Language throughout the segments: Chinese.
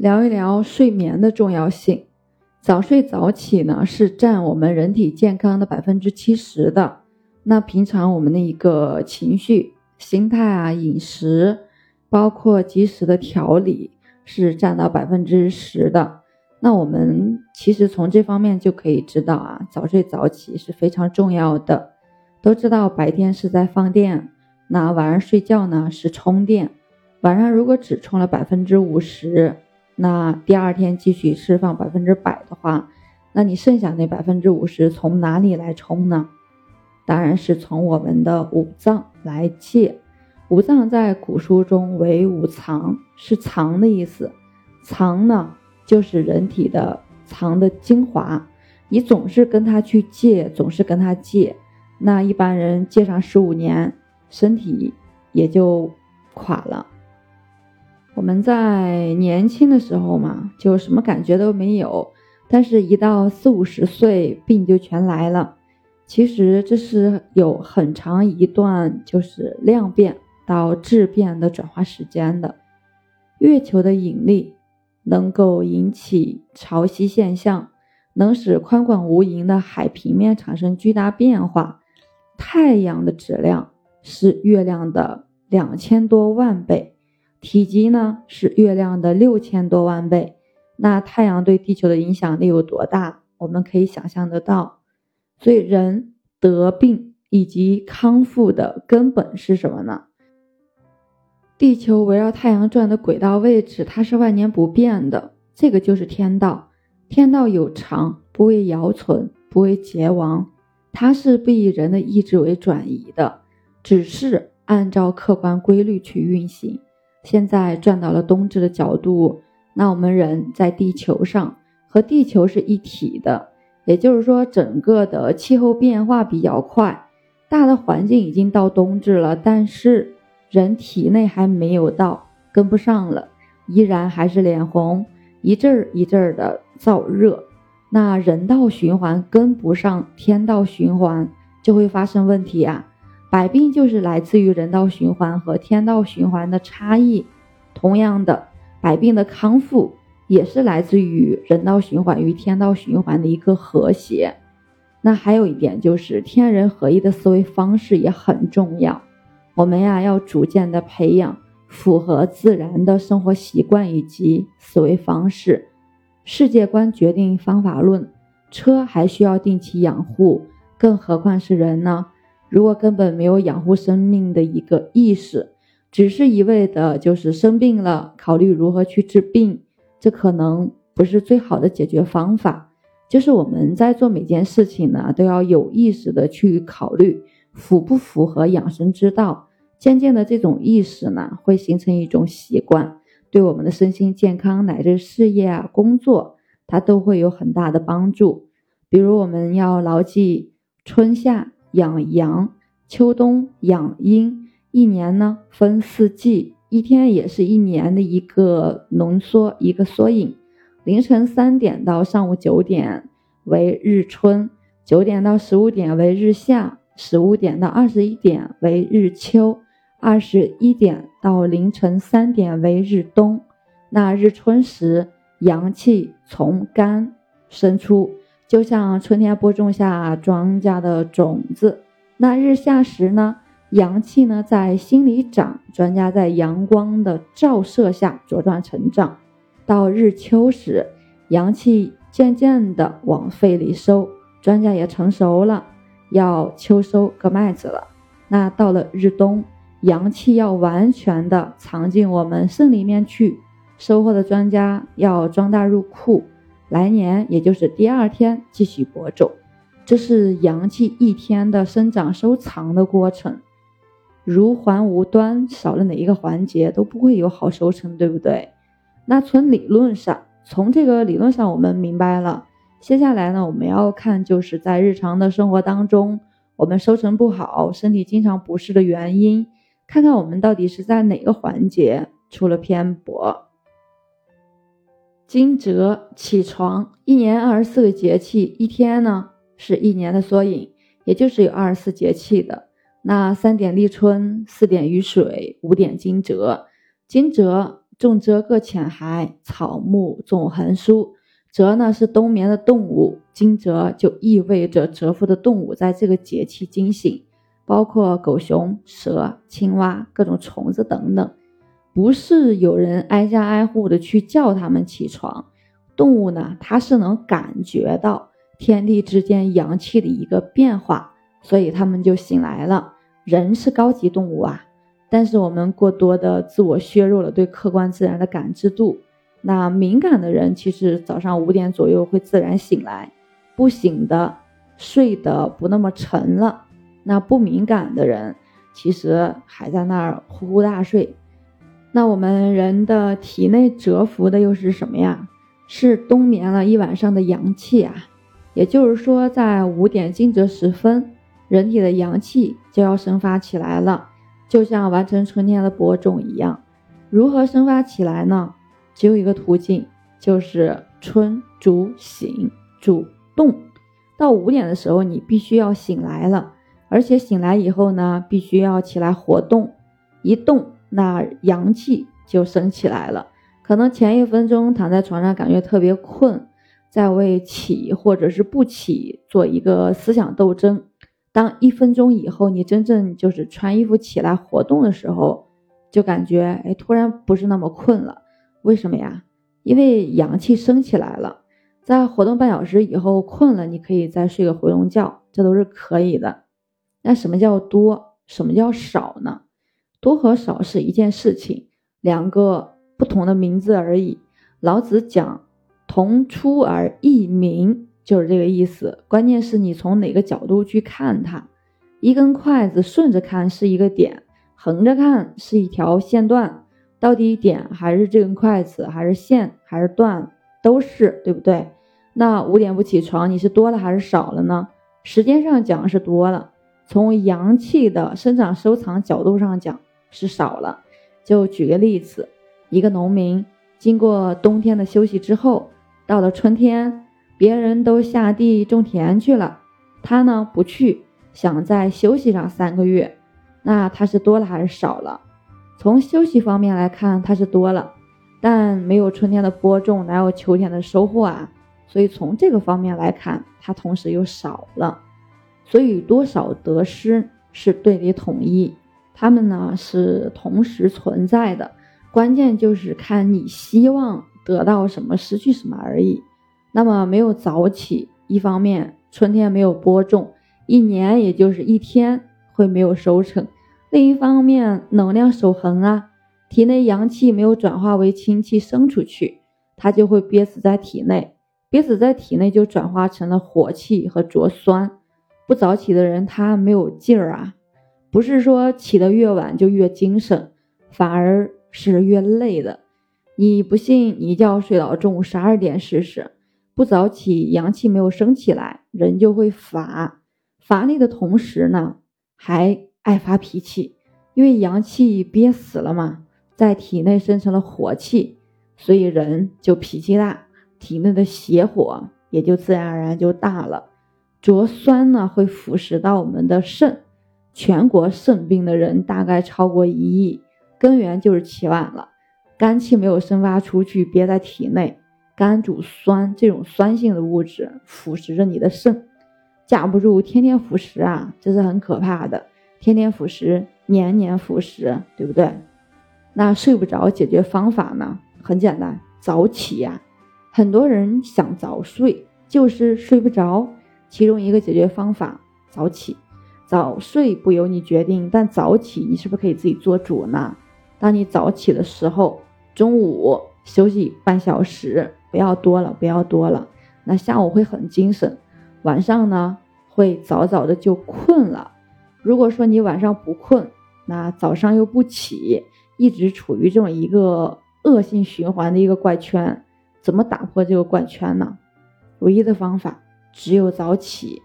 聊一聊睡眠的重要性。早睡早起呢，是占我们人体健康的百分之七十的。那平常我们的一个情绪、心态啊、饮食，包括及时的调理，是占到百分之十的。那我们其实从这方面就可以知道啊，早睡早起是非常重要的。都知道白天是在放电，那晚上睡觉呢是充电。晚上如果只充了百分之五十，那第二天继续释放百分之百的话，那你剩下那百分之五十从哪里来充呢？当然是从我们的五脏来借。五脏在古书中为五藏，是藏的意思。藏呢，就是人体的藏的精华。你总是跟他去借，总是跟他借，那一般人借上十五年，身体也就垮了。我们在年轻的时候嘛，就什么感觉都没有，但是一到四五十岁，病就全来了。其实这是有很长一段就是量变到质变的转化时间的。月球的引力能够引起潮汐现象，能使宽广无垠的海平面产生巨大变化。太阳的质量是月亮的两千多万倍，体积呢是月亮的六千多万倍。那太阳对地球的影响力有多大？我们可以想象得到。所以，人得病以及康复的根本是什么呢？地球围绕太阳转的轨道位置，它是万年不变的，这个就是天道。天道有常，不为尧存，不为桀亡，它是不以人的意志为转移的，只是按照客观规律去运行。现在转到了冬至的角度，那我们人在地球上和地球是一体的。也就是说，整个的气候变化比较快，大的环境已经到冬至了，但是人体内还没有到，跟不上了，依然还是脸红，一阵儿一阵儿的燥热。那人道循环跟不上天道循环，就会发生问题啊！百病就是来自于人道循环和天道循环的差异。同样的，百病的康复。也是来自于人道循环与天道循环的一个和谐。那还有一点就是天人合一的思维方式也很重要。我们呀要逐渐的培养符合自然的生活习惯以及思维方式。世界观决定方法论，车还需要定期养护，更何况是人呢？如果根本没有养护生命的一个意识，只是一味的就是生病了，考虑如何去治病。这可能不是最好的解决方法，就是我们在做每件事情呢，都要有意识的去考虑符不符合养生之道。渐渐的，这种意识呢，会形成一种习惯，对我们的身心健康乃至事业啊、工作，它都会有很大的帮助。比如，我们要牢记春夏养阳，秋冬养阴，一年呢分四季。一天也是一年的一个浓缩，一个缩影。凌晨三点到上午九点为日春，九点到十五点为日夏，十五点到二十一点为日秋，二十一点到凌晨三点为日冬。那日春时，阳气从肝生出，就像春天播种下庄稼的种子。那日下时呢？阳气呢，在心里长，庄稼在阳光的照射下茁壮成长。到日秋时，阳气渐渐的往肺里收，庄稼也成熟了，要秋收割麦子了。那到了日冬，阳气要完全的藏进我们肾里面去，收获的庄稼要装大入库，来年也就是第二天继续播种。这是阳气一天的生长收藏的过程。如环无端，少了哪一个环节都不会有好收成，对不对？那从理论上，从这个理论上我们明白了。接下来呢，我们要看就是在日常的生活当中，我们收成不好，身体经常不适的原因，看看我们到底是在哪个环节出了偏颇。惊蛰起床，一年二十四个节气，一天呢是一年的缩影，也就是有二十四节气的。那三点立春，四点雨水，五点惊蛰。惊蛰重蛰各浅海，草木总横疏。蛰呢是冬眠的动物，惊蛰就意味着蛰伏的动物在这个节气惊醒，包括狗熊、蛇、青蛙、各种虫子等等。不是有人挨家挨户的去叫他们起床，动物呢它是能感觉到天地之间阳气的一个变化，所以他们就醒来了。人是高级动物啊，但是我们过多的自我削弱了对客观自然的感知度。那敏感的人其实早上五点左右会自然醒来，不醒的睡得不那么沉了。那不敏感的人其实还在那儿呼呼大睡。那我们人的体内蛰伏的又是什么呀？是冬眠了一晚上的阳气啊。也就是说，在五点惊蛰时分。人体的阳气就要生发起来了，就像完成春天的播种一样。如何生发起来呢？只有一个途径，就是春主醒，主动。到五点的时候，你必须要醒来了，而且醒来以后呢，必须要起来活动。一动，那阳气就升起来了。可能前一分钟躺在床上感觉特别困，在为起或者是不起做一个思想斗争。当一分钟以后，你真正就是穿衣服起来活动的时候，就感觉哎，突然不是那么困了。为什么呀？因为阳气升起来了。在活动半小时以后困了，你可以再睡个回笼觉，这都是可以的。那什么叫多？什么叫少呢？多和少是一件事情，两个不同的名字而已。老子讲同出而异名。就是这个意思，关键是你从哪个角度去看它。一根筷子顺着看是一个点，横着看是一条线段，到底点还是这根筷子，还是线，还是段，都是对不对？那五点不起床，你是多了还是少了呢？时间上讲是多了，从阳气的生长收藏角度上讲是少了。就举个例子，一个农民经过冬天的休息之后，到了春天。别人都下地种田去了，他呢不去，想再休息上三个月，那他是多了还是少了？从休息方面来看，他是多了，但没有春天的播种，哪有秋天的收获啊？所以从这个方面来看，他同时又少了。所以多少得失是对立统一，他们呢是同时存在的，关键就是看你希望得到什么，失去什么而已。那么没有早起，一方面春天没有播种，一年也就是一天会没有收成；另一方面能量守恒啊，体内阳气没有转化为清气生出去，它就会憋死在体内，憋死在体内就转化成了火气和浊酸。不早起的人他没有劲儿啊，不是说起得越晚就越精神，反而是越累的。你不信，你一觉睡到中午十二点试试。不早起，阳气没有升起来，人就会乏。乏力的同时呢，还爱发脾气，因为阳气憋死了嘛，在体内生成了火气，所以人就脾气大，体内的邪火也就自然而然就大了。浊酸呢，会腐蚀到我们的肾，全国肾病的人大概超过一亿，根源就是起晚了，肝气没有生发出去，憋在体内。肝主酸，这种酸性的物质腐蚀着你的肾，架不住天天腐蚀啊，这是很可怕的。天天腐蚀，年年腐蚀，对不对？那睡不着，解决方法呢？很简单，早起呀。很多人想早睡，就是睡不着。其中一个解决方法，早起。早睡不由你决定，但早起你是不是可以自己做主呢？当你早起的时候，中午休息半小时。不要多了，不要多了。那下午会很精神，晚上呢会早早的就困了。如果说你晚上不困，那早上又不起，一直处于这种一个恶性循环的一个怪圈，怎么打破这个怪圈呢？唯一的方法只有早起。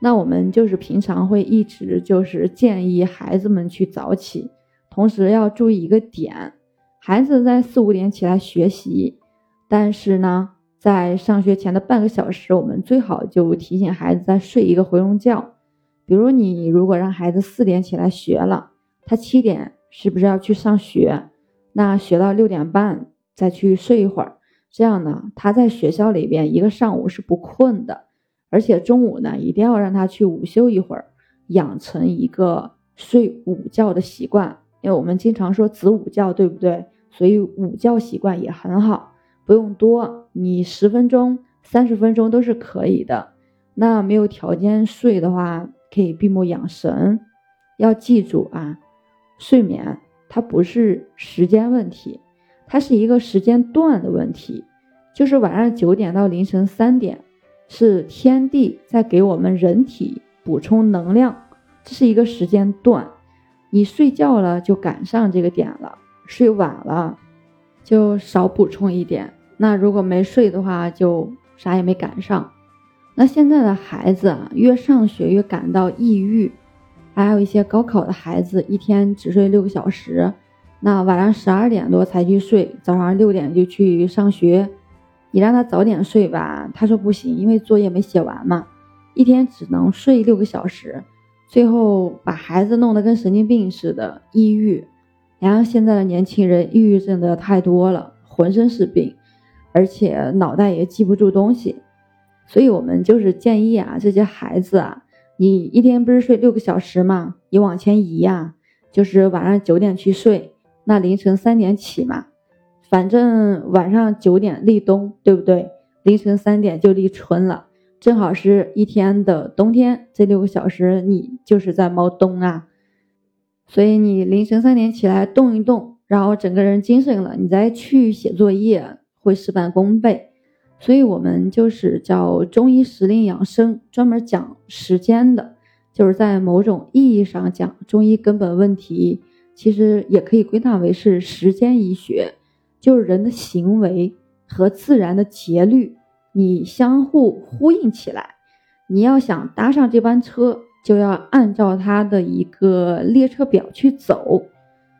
那我们就是平常会一直就是建议孩子们去早起，同时要注意一个点，孩子在四五点起来学习。但是呢，在上学前的半个小时，我们最好就提醒孩子再睡一个回笼觉。比如你如果让孩子四点起来学了，他七点是不是要去上学？那学到六点半再去睡一会儿，这样呢，他在学校里边一个上午是不困的，而且中午呢一定要让他去午休一会儿，养成一个睡午觉的习惯。因为我们经常说子午觉，对不对？所以午觉习惯也很好，不用多，你十分钟、三十分钟都是可以的。那没有条件睡的话，可以闭目养神。要记住啊，睡眠它不是时间问题，它是一个时间段的问题。就是晚上九点到凌晨三点，是天地在给我们人体补充能量，这是一个时间段。你睡觉了就赶上这个点了，睡晚了就少补充一点。那如果没睡的话，就啥也没赶上。那现在的孩子啊，越上学越感到抑郁，还有一些高考的孩子一天只睡六个小时，那晚上十二点多才去睡，早上六点就去上学。你让他早点睡吧，他说不行，因为作业没写完嘛，一天只能睡六个小时，最后把孩子弄得跟神经病似的，抑郁。然后现在的年轻人抑郁症的太多了，浑身是病，而且脑袋也记不住东西。所以我们就是建议啊，这些孩子啊，你一天不是睡六个小时吗？你往前移呀，就是晚上九点去睡，那凌晨三点起嘛，反正晚上九点立冬，对不对？凌晨三点就立春了，正好是一天的冬天，这六个小时你就是在猫冬啊。所以你凌晨三点起来动一动，然后整个人精神了，你再去写作业会事半功倍。所以，我们就是叫中医时令养生，专门讲时间的，就是在某种意义上讲中医根本问题，其实也可以归纳为是时间医学，就是人的行为和自然的节律，你相互呼应起来。你要想搭上这班车，就要按照它的一个列车表去走，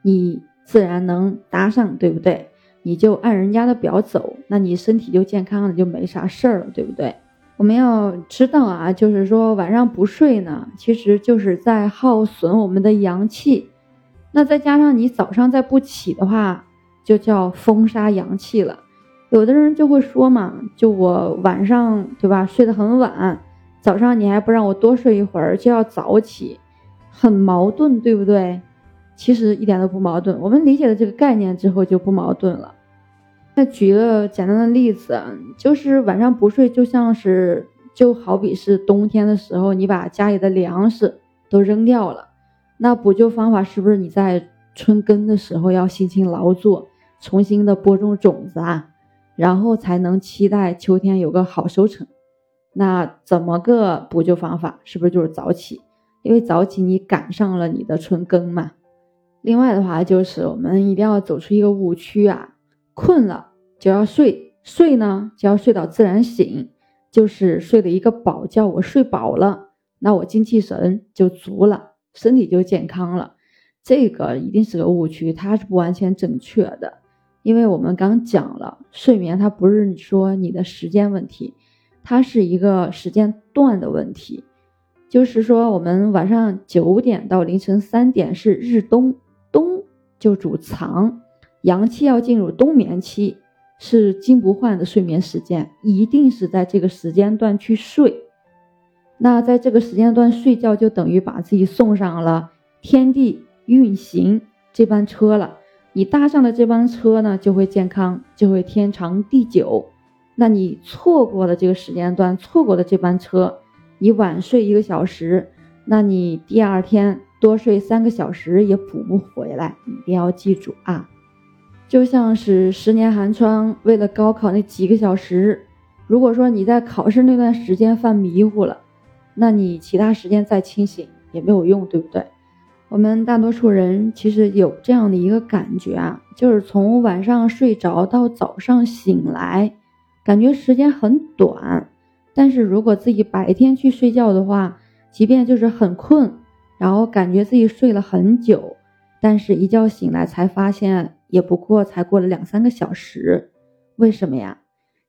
你自然能搭上，对不对？你就按人家的表走，那你身体就健康了，就没啥事儿了，对不对？我们要知道啊，就是说晚上不睡呢，其实就是在耗损我们的阳气。那再加上你早上再不起的话，就叫风杀阳气了。有的人就会说嘛，就我晚上对吧，睡得很晚，早上你还不让我多睡一会儿，就要早起，很矛盾，对不对？其实一点都不矛盾，我们理解了这个概念之后就不矛盾了。那举个简单的例子，就是晚上不睡，就像是就好比是冬天的时候，你把家里的粮食都扔掉了，那补救方法是不是你在春耕的时候要辛勤劳作，重新的播种种子啊，然后才能期待秋天有个好收成？那怎么个补救方法？是不是就是早起？因为早起你赶上了你的春耕嘛。另外的话，就是我们一定要走出一个误区啊。困了就要睡，睡呢就要睡到自然醒，就是睡了一个饱觉。我睡饱了，那我精气神就足了，身体就健康了。这个一定是个误区，它是不完全正确的。因为我们刚讲了，睡眠它不是说你的时间问题，它是一个时间段的问题。就是说，我们晚上九点到凌晨三点是日冬，冬就主藏。阳气要进入冬眠期，是金不换的睡眠时间，一定是在这个时间段去睡。那在这个时间段睡觉，就等于把自己送上了天地运行这班车了。你搭上了这班车呢，就会健康，就会天长地久。那你错过了这个时间段，错过了这班车，你晚睡一个小时，那你第二天多睡三个小时也补不回来。一定要记住啊！就像是十年寒窗，为了高考那几个小时，如果说你在考试那段时间犯迷糊了，那你其他时间再清醒也没有用，对不对？我们大多数人其实有这样的一个感觉啊，就是从晚上睡着到早上醒来，感觉时间很短。但是如果自己白天去睡觉的话，即便就是很困，然后感觉自己睡了很久，但是一觉醒来才发现。也不过才过了两三个小时，为什么呀？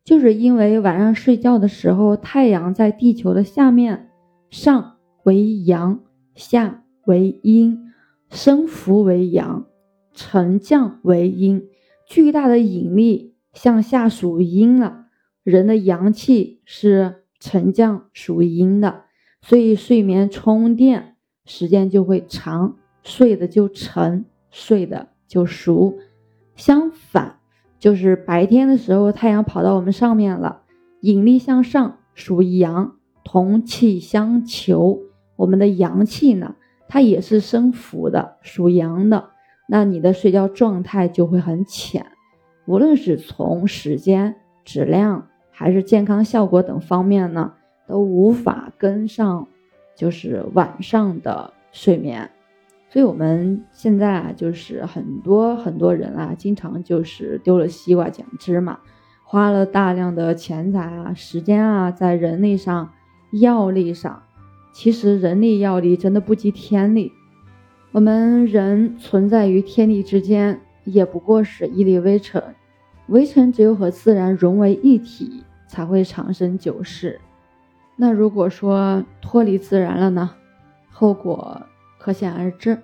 就是因为晚上睡觉的时候，太阳在地球的下面，上为阳，下为阴，升伏为阳，沉降为阴，巨大的引力向下属阴了。人的阳气是沉降属阴的，所以睡眠充电时间就会长，睡的就沉，睡的就熟。相反，就是白天的时候，太阳跑到我们上面了，引力向上，属阳，同气相求。我们的阳气呢，它也是生伏的，属阳的，那你的睡觉状态就会很浅，无论是从时间、质量。还是健康效果等方面呢，都无法跟上，就是晚上的睡眠，所以我们现在啊，就是很多很多人啊，经常就是丢了西瓜捡芝麻，花了大量的钱财啊、时间啊，在人力上、药力上，其实人力药力真的不及天力，我们人存在于天地之间，也不过是一粒微尘。微尘只有和自然融为一体，才会长生久世。那如果说脱离自然了呢？后果可想而知。